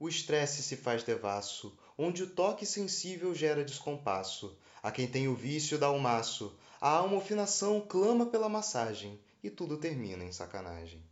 O estresse se faz devasso, onde o toque sensível gera descompasso. A quem tem o vício dá o maço, a almofinação clama pela massagem e tudo termina em sacanagem.